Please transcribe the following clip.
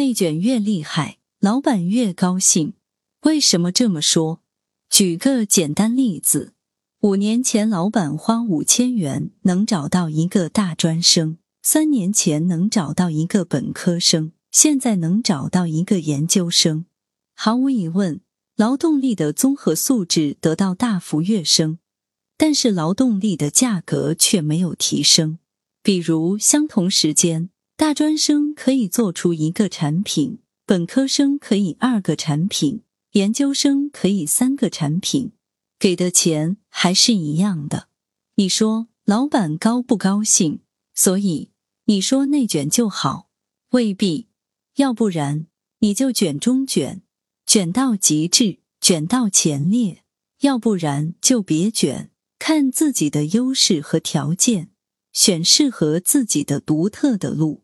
内卷越厉害，老板越高兴。为什么这么说？举个简单例子：五年前，老板花五千元能找到一个大专生；三年前能找到一个本科生，现在能找到一个研究生。毫无疑问，劳动力的综合素质得到大幅跃升，但是劳动力的价格却没有提升。比如，相同时间，大专生可以做出一个产品，本科生可以二个产品，研究生可以三个产品，给的钱还是一样的。你说老板高不高兴？所以你说内卷就好？未必，要不然你就卷中卷，卷到极致，卷到前列；要不然就别卷，看自己的优势和条件。选适合自己的独特的路。